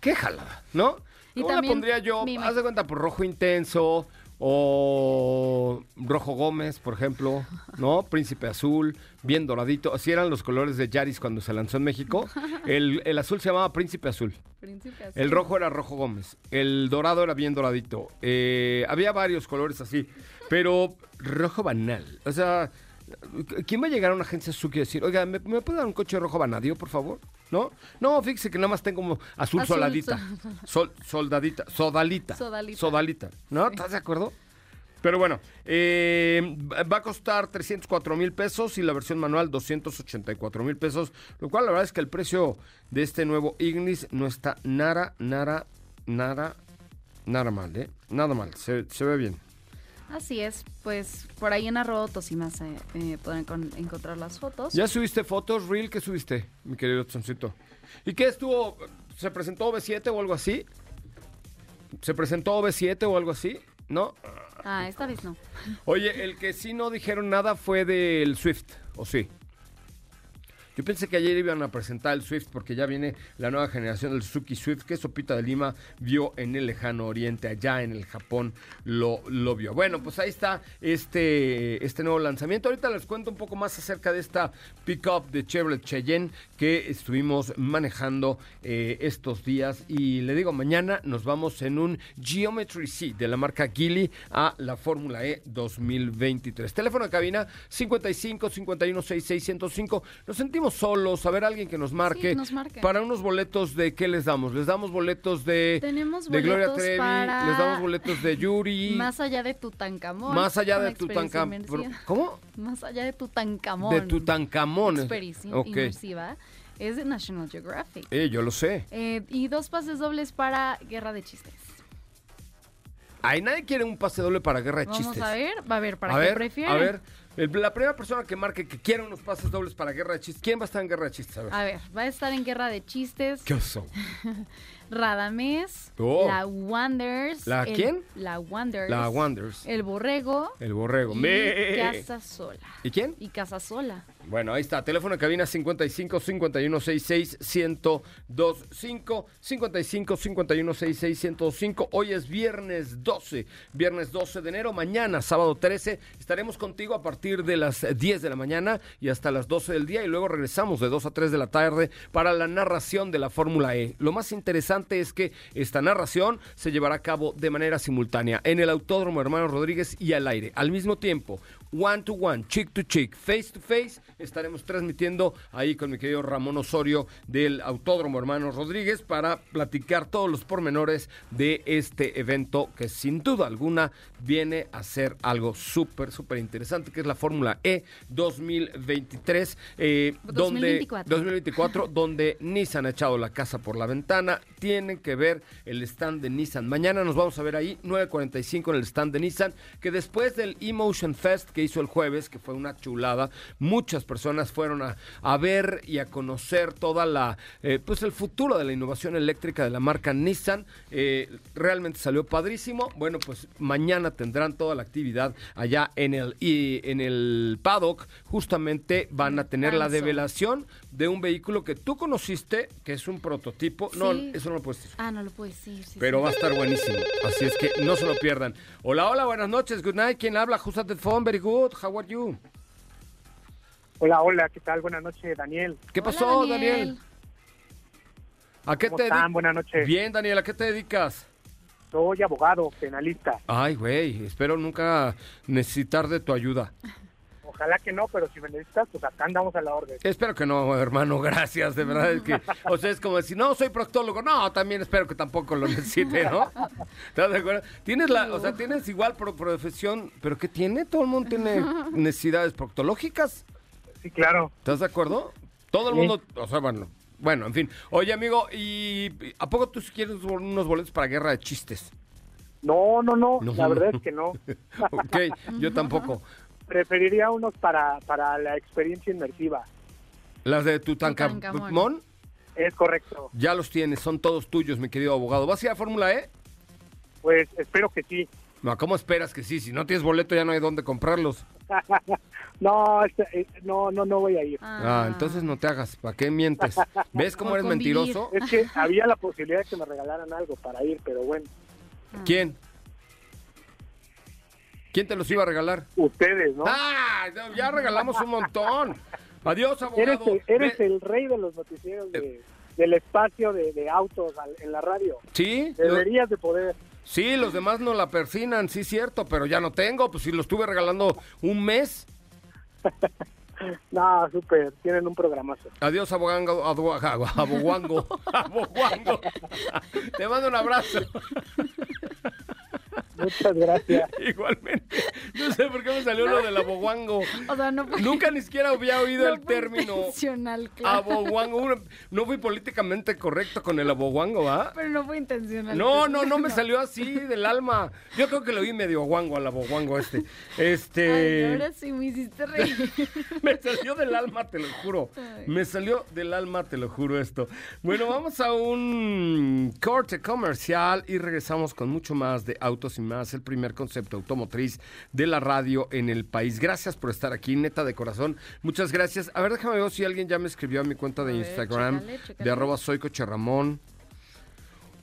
Qué jalada, ¿no? Y ¿Cómo la pondría yo? mi- Haz de cuenta por rojo intenso o rojo Gómez, por ejemplo, ¿no? Príncipe azul, bien doradito. Así eran los colores de Yaris cuando se lanzó en México. El, el azul se llamaba Príncipe azul. Príncipe azul. El rojo era rojo Gómez. El dorado era bien doradito. Eh, había varios colores así, pero rojo banal. O sea, ¿quién va a llegar a una agencia Suzuki y decir, oiga, ¿me, me puede dar un coche rojo vanadio, por favor? ¿No? No, fíjese que nada más tengo como azul, Azul, soladita. Sol, soldadita. Sodalita. Sodalita. Sodalita. ¿No? ¿Estás de acuerdo? Pero bueno, eh, va a costar 304 mil pesos y la versión manual 284 mil pesos, lo cual la verdad es que el precio de este nuevo Ignis no está nada, nada, nada, nada mal, ¿eh? Nada mal, se, se ve bien. Así es, pues por ahí en arroba Tosimas eh, eh, pueden con- encontrar las fotos. ¿Ya subiste fotos, Reel? ¿Qué subiste, mi querido Choncito? ¿Y qué estuvo? ¿Se presentó B7 o algo así? ¿Se presentó B7 o algo así? ¿No? Ah, esta vez no. Oye, el que sí no dijeron nada fue del Swift, ¿o sí? Yo pensé que ayer iban a presentar el Swift porque ya viene la nueva generación del Suzuki Swift que Sopita de Lima vio en el lejano oriente, allá en el Japón lo, lo vio. Bueno, pues ahí está este, este nuevo lanzamiento. Ahorita les cuento un poco más acerca de esta pickup de Chevrolet Cheyenne que estuvimos manejando eh, estos días. Y le digo, mañana nos vamos en un Geometry C de la marca Geely a la Fórmula E 2023. Teléfono de cabina 55 51 66 105. Nos sentimos solos, a ver alguien que nos marque. que nos marque. Para unos boletos de qué les damos? Les damos boletos de, Tenemos de Gloria boletos Trevi, para- les damos boletos de Yuri. Más allá de Tutankamón. Más allá de Tutankamón. ¿Cómo? Más allá de Tutankamón. De Tutankamón. Experiencia Ok. inmersiva. Es de National Geographic. Eh, yo lo sé. Eh, y dos pases dobles para Guerra de Chistes. Ahí nadie quiere un pase doble para guerra de Vamos chistes. a ver, va a ver, para a qué ver, prefieren. A ver, el- la primera persona que marque que quiera unos pases dobles para guerra de chistes, ¿quién va a estar en guerra de chistes? A ver. A ver, va a estar en Guerra de Chistes ¿Qué oso? Radamés, Oh. la Wonders. ¿La el- quién? La Wonders. La Wonders. El Borrego. El borrego. Y Me- Casasola. ¿Y quién? Y Casasola. Bueno, ahí está. Teléfono de cabina 55 51 66 1025 55 51 66 1025. Hoy es viernes 12. Viernes 12 de enero. Mañana, sábado 13, estaremos contigo a partir de las 10 de la mañana y hasta las 12 del día. Y luego regresamos de 2 a 3 de la tarde para la narración de la Fórmula E. Lo más interesante es que esta narración se llevará a cabo de manera simultánea en el Autódromo Hermano Rodríguez y al aire. Al mismo tiempo, one to one, chick to chick, face to face estaremos transmitiendo ahí con mi querido Ramón Osorio del Autódromo Hermanos Rodríguez para platicar todos los pormenores de este evento que sin duda alguna viene a ser algo súper, súper interesante, que es la Fórmula E 2023, eh, donde 2024. 2024, donde Nissan ha echado la casa por la ventana. Tienen que ver el stand de Nissan. Mañana nos vamos a ver ahí, 9.45 en el stand de Nissan, que después del Emotion Fest que hizo el jueves, que fue una chulada, muchas personas fueron a, a ver y a conocer toda la, eh, pues el futuro de la innovación eléctrica de la marca Nissan. Eh, realmente salió padrísimo. Bueno, pues mañana tendrán toda la actividad allá en el, y en el paddock. Justamente van a tener la develación de un vehículo que tú conociste, que es un prototipo. No, eso no lo puedes decir. Ah, no lo puedes decir. sí, Pero sí. va a estar buenísimo. Así es que no se lo pierdan. Hola, hola, buenas noches. Good night. ¿Quién habla? Who's at the phone? Very good. How are you? Hola, hola, ¿qué tal? Buenas noches, Daniel. ¿Qué Hola, pasó, Daniel? ¿A qué ¿Cómo te están? dedicas? Buenas noches. Bien, Daniel, ¿a qué te dedicas? Soy abogado, penalista. Ay, güey, espero nunca necesitar de tu ayuda. Ojalá que no, pero si me necesitas, pues acá andamos a la orden. Espero que no, hermano, gracias, de verdad es que, o sea, es como decir, no, soy proctólogo, no, también espero que tampoco lo necesite, ¿no? ¿Estás de acuerdo? Tienes la, o sea, tienes igual pro- profesión, pero ¿qué tiene? Todo el mundo tiene necesidades proctológicas, Sí, claro. ¿estás de acuerdo? Todo el Sí. mundo, o sea, bueno, bueno, en fin. Oye, amigo, ¿y a poco tú si quieres unos boletos para guerra de chistes? No, no, no, No. la verdad es que no. Ok, yo tampoco. Preferiría unos para, para la experiencia inmersiva. Las de Tutankamón. Es correcto. ya los tienes, son todos tuyos, mi querido abogado. ¿Vas a ir a Fórmula E? Pues espero que sí. No, ¿cómo esperas que sí? Si no tienes boleto ya no hay dónde comprarlos. no, este, eh, no, no, no voy a ir. Ah, entonces no te hagas, ¿para qué mientes? ¿Ves cómo Por eres convivir. mentiroso? Es que había la posibilidad de que me regalaran algo para ir, pero bueno, ¿Quién? ¿Quién te los iba a regalar? ustedes, ¿no? ¡Ah! Ya regalamos un montón. Adiós, eres abogado. el, eres el rey de los noticieros de- del espacio de, de autos al- en la radio. Sí, Deberías de poder. sí, los demás no la persinan, sí, cierto, pero ya no tengo, pues si lo estuve regalando un mes. No, súper, tienen un programazo. Adiós, abogango, abo- aboguango, aboguango. Te mando un abrazo. Muchas gracias. Igualmente. No sé por qué me salió lo del aboguango. O sea, no fue, Nunca ni siquiera había oído no el término intencional, claro. aboguango. No fui políticamente correcto con el aboguango, ¿va? Pero no fue intencional. No, no, no me salió así del alma. Yo creo que lo oí medio guango al aboguango este. Ay, Este. ahora sí me hiciste reír. Me salió del alma, te lo juro. Ay. Me salió del alma, te lo juro esto. Bueno, vamos a un corte comercial y regresamos con mucho más de Autos y el primer concepto automotriz de la radio en el país. Gracias por estar aquí, neta de corazón. Muchas gracias. A ver, déjame ver si alguien ya me escribió a mi cuenta de ver, Instagram chécale, chécale. de arroba soy Ramón.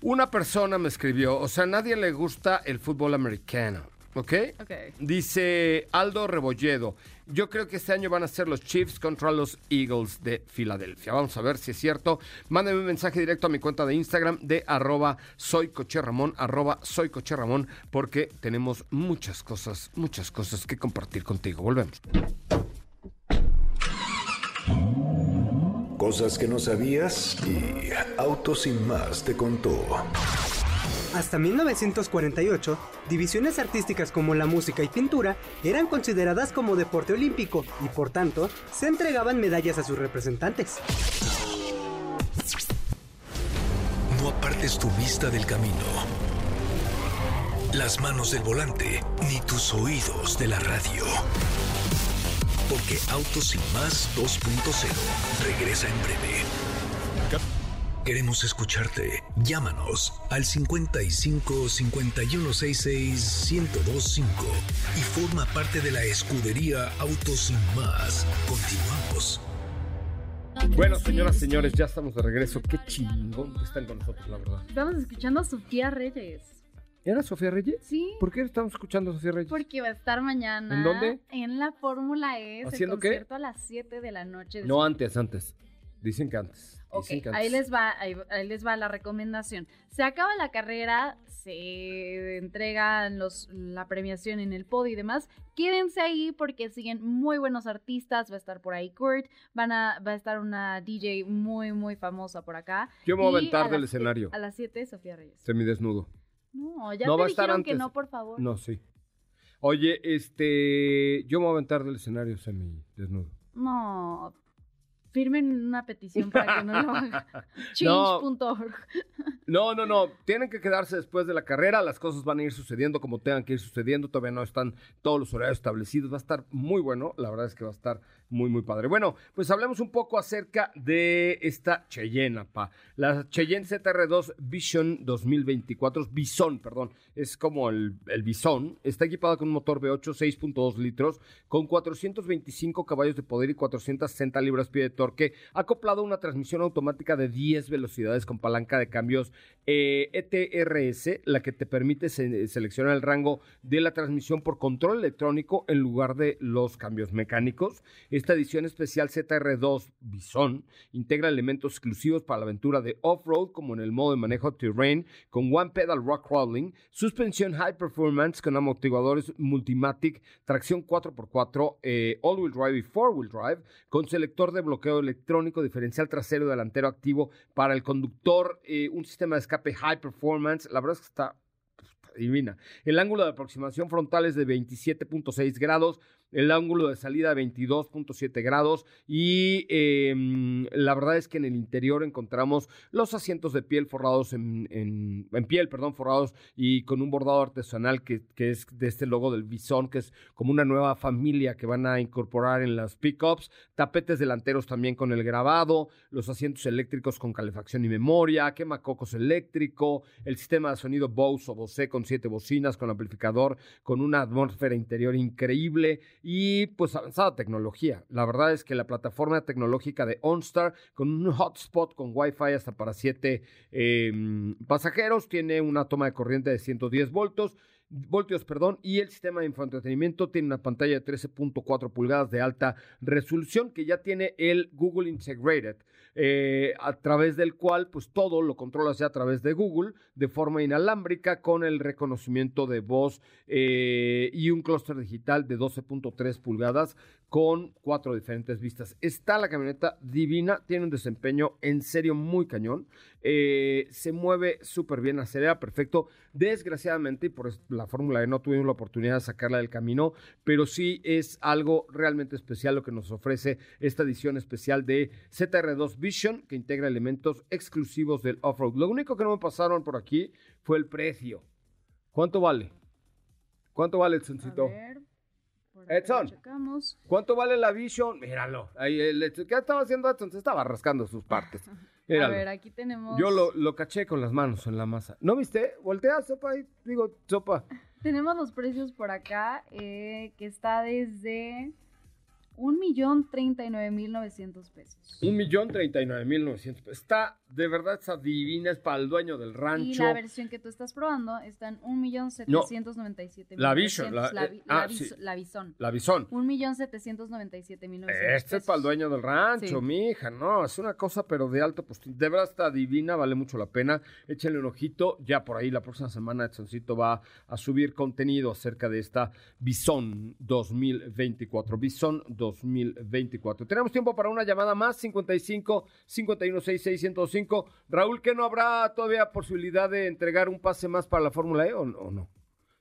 Una persona me escribió, o sea, a nadie le gusta el fútbol americano, ¿ok? Ok. Dice Aldo Rebolledo, yo creo que este año van a ser los Chiefs contra los Eagles de Filadelfia. Vamos a ver si es cierto. Mándame un mensaje directo a mi cuenta de Instagram de arroba soy Coche Ramón, arroba soy Coche Ramón, porque tenemos muchas cosas, muchas cosas que compartir contigo. Volvemos. Cosas que no sabías y Autos sin más te contó. Hasta 1948, divisiones artísticas como la música y pintura eran consideradas como deporte olímpico y por tanto se entregaban medallas a sus representantes. No apartes tu vista del camino, las manos del volante, ni tus oídos de la radio. Porque Autos sin más 2.0 regresa en breve. Queremos escucharte. Llámanos al 55 5166 1025 y forma parte de la escudería Autos sin más. Continuamos. Bueno, señoras, señores, ya estamos de regreso. Qué chingón que están con nosotros, la verdad. Estamos escuchando a Sofía Reyes. ¿Era Sofía Reyes? Sí. ¿Por qué estamos escuchando a Sofía Reyes? Porque va a estar mañana. ¿En dónde? En la Fórmula E. el ¿Haciendo qué? concierto a las 7 de la noche. No, antes, antes. Dicen que antes. Ok, ahí les va, ahí, ahí les va la recomendación. Se acaba la carrera, se entregan los, la premiación en el podio y demás, quédense ahí porque siguen muy buenos artistas. Va a estar por ahí Kurt, van a, va a estar una DJ muy, muy famosa por acá. Yo me voy a aventar del escenario. A las 7, Sofía Reyes. Semidesnudo. No, ya No, te va a estar dijeron que no, por favor. No, sí. Oye, este. Yo me voy a aventar del escenario semidesnudo. No. Firmen una petición para que no lo haga. Change.org. No, no, no. Tienen que quedarse después de la carrera. Las cosas van a ir sucediendo como tengan que ir sucediendo. Todavía no están todos los horarios establecidos. Va a estar muy bueno. La verdad es que va a estar muy, muy padre. Bueno, pues hablemos un poco acerca de esta Cheyenne, pa. La Cheyenne ZR2 Vision 2024. es Bison, perdón. Es como el, el Bison. Está equipada con un motor V8 6.2 litros con 425 caballos de poder y 460 libras-pie de torque, acoplado a una transmisión automática de 10 velocidades con palanca de cambios eh, ETRS, la que te permite se- seleccionar el rango de la transmisión por control electrónico en lugar de los cambios mecánicos. Esta edición especial ZR2 Bison integra elementos exclusivos para la aventura de off-road, como en el modo de manejo terrain, con One Pedal Rock Crawling, suspensión High Performance con amortiguadores Multimatic, tracción 4x4, eh, All-Wheel Drive y Four-Wheel Drive, con selector de bloqueo electrónico, diferencial trasero y delantero activo para el conductor, eh, un sistema de escape High Performance. La verdad es que está pues, está divina. El ángulo de aproximación frontal es de 27.6 grados, el ángulo de salida 22.7 grados y eh, la verdad es que en el interior encontramos los asientos de piel forrados en, en- en piel, perdón, forrados y con un bordado artesanal que, que es de este logo del Bison, que es como una nueva familia que van a incorporar en las pickups, tapetes delanteros también con el grabado, los asientos eléctricos con calefacción y memoria, quemacocos eléctrico, el sistema de sonido Bose o Bose con siete bocinas, con amplificador, con una atmósfera interior increíble y pues avanzada tecnología. La verdad es que la plataforma tecnológica de OnStar con un hotspot con Wi-Fi hasta para siete eh, pasajeros, tiene una toma de corriente de 110 voltios, voltios, perdón, y el sistema de infoentretenimiento tiene una pantalla de 13.4 pulgadas de alta resolución que ya tiene el Google Integrated, eh, a través del cual pues todo lo controlas ya a través de Google de forma inalámbrica con el reconocimiento de voz eh, y un clúster digital de 12.3 pulgadas con cuatro diferentes vistas. Está la camioneta divina, tiene un desempeño en serio muy cañón, eh, se mueve súper bien, acelera perfecto. Desgraciadamente, y por la Fórmula E no tuvimos la oportunidad de sacarla del camino, pero sí es algo realmente especial lo que nos ofrece esta edición especial de ZR2 Vision, que integra elementos exclusivos del off-road. Lo único que no me pasaron por aquí fue el precio. ¿Cuánto vale? ¿Cuánto vale, por acá Edson. checamos. ¿Cuánto vale la Vision? Míralo. Ahí, el ¿Qué estaba haciendo Edson? Se estaba rascando sus partes. A ver, aquí tenemos. Yo lo, lo caché con las manos en la masa. ¿No viste? Voltea, sopa ahí. Digo, sopa. Tenemos los precios por acá, eh, que está desde un millón treinta y nueve mil novecientos pesos. Un millón treinta y nueve mil novecientos. Está, de verdad, esa divina. Es para el dueño del Y rancho. la versión que tú estás probando está en un millón setecientos noventa y siete mil La Vision, la- la, eh, ah, la sí. La Bison. La. Un millón setecientos noventa y siete mil novecientos Este es para el dueño del rancho, Sí. mi hija, no, es una cosa pero de alto, pues de verdad está divina, vale mucho la pena, échenle un ojito, ya por ahí la próxima semana Edsoncito va a subir contenido acerca de esta Bison 2024, Bison 2024. Tenemos tiempo para una llamada más, 55 51 66 105. Raúl, ¿que no habrá todavía posibilidad de entregar un pase más para la Fórmula E o, no?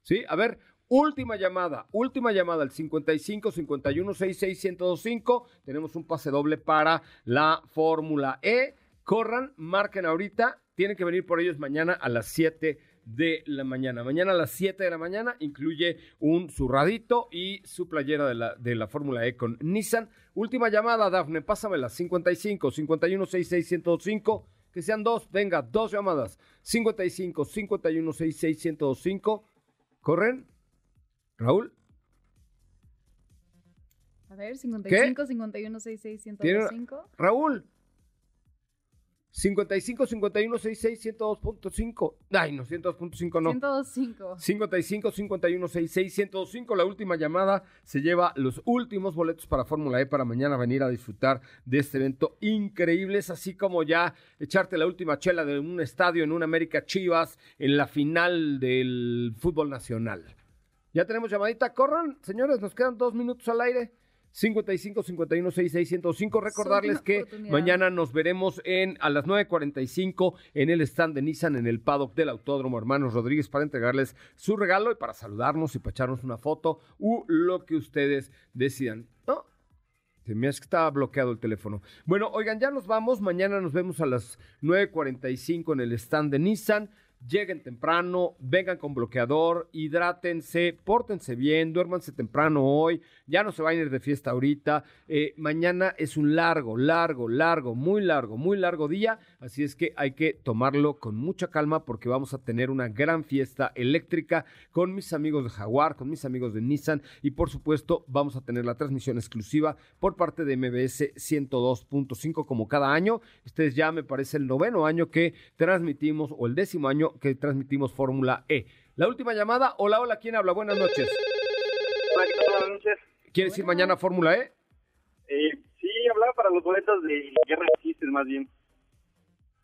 Sí, a ver, última llamada, última llamada al 55 51 66 1025. Tenemos un pase doble para la Fórmula E. Corran, marquen ahorita, tienen que venir por ellos mañana a las 7 de la mañana. Mañana a las 7 de la mañana incluye un zurradito y su playera de la, de la Fórmula E con Nissan. Última llamada, Dafne, pásamela. 55 51 66 1025. Que sean dos, venga, dos llamadas. 55 51 66 1025. ¿Corren? ¿Raúl? A ver, 55 51 66 ¿Tiene- 105. Raúl. 55 51 66 102.5. Ay, no, 102.5 no. 102.5. 55 51 66 105. La última llamada se lleva los últimos boletos para Fórmula E para mañana venir a disfrutar de este evento increíble. Así como ya echarte la última chela de un estadio en un América Chivas en la final del fútbol nacional. Ya tenemos llamadita. Corran, señores, nos quedan dos minutos al aire. 55 51 66 105. Recordarles que mañana nos veremos en a las 9.45 en el stand de Nissan en el paddock del Autódromo Hermanos Rodríguez para entregarles su regalo y para saludarnos y para echarnos una foto u lo que ustedes decidan. ¿No? Se me hace que estaba bloqueado el teléfono. Bueno, oigan, ya nos vamos. Mañana nos vemos a las 9.45 en el stand de Nissan. Lleguen temprano, vengan con bloqueador, hidrátense, pórtense bien, duérmanse temprano hoy, ya no se vayan a ir de fiesta ahorita. Eh, mañana es un largo, largo, largo, muy largo, muy largo día, así es que hay que tomarlo con mucha calma porque vamos a tener una gran fiesta eléctrica con mis amigos de Jaguar, con mis amigos de Nissan y por supuesto vamos a tener la transmisión exclusiva por parte de MBS 102.5 como cada año. Este es ya me parece el noveno año que transmitimos o el décimo año que transmitimos Fórmula E. La última llamada, hola, hola, ¿quién habla? Buenas noches. Hola, ¿qué tal? Buenas noches. ¿Quieres ir mañana a Fórmula E? Eh, sí, hablaba para los boletos de Guerra de Chistes, más bien.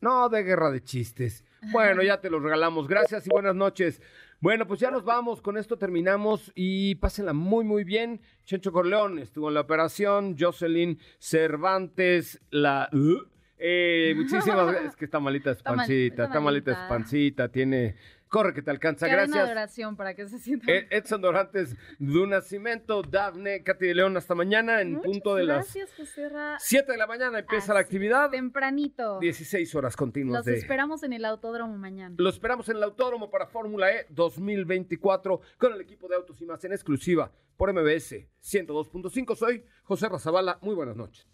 No, de guerra de chistes. Bueno, ya te los regalamos. Gracias y buenas noches. Bueno, pues ya nos vamos. Con esto terminamos y pásenla muy, muy bien. Chencho Corleón estuvo en la operación. Jocelyn Cervantes, la. uh, eh, muchísimas gracias. Es que está malita mal- pancita, está está malita pancita. Tiene. Corre que te alcanza. Gracias. oración para que se sienta. Eh, Edson Dorantes, Du Nacimiento, Dafne, Katy de León, hasta mañana en Muchas punto de las Gracias, José Ra. 7 de la mañana empieza la actividad. Tempranito. 16 horas continuas Los de... esperamos en el autódromo mañana. Lo esperamos en el Autódromo para Fórmula E 2024 con el equipo de Autos y Más en exclusiva por MBS 102.5. Soy José Razabala. Muy buenas noches.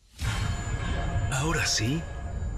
Ahora sí,